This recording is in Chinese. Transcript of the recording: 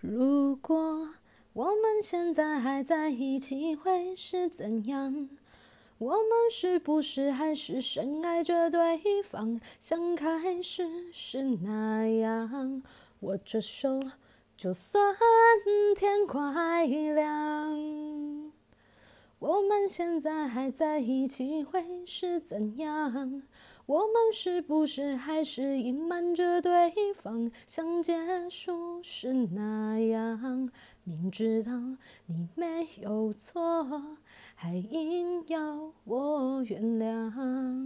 如果我们现在还在一起，会是怎样？我们是不是还是深爱着对方，像开始时那样？握着手，就算天快亮。我们现在还在一起，会是怎样？我们是不是还是隐瞒着对方，像结束时那样？明知道你没有错，还硬要我原谅。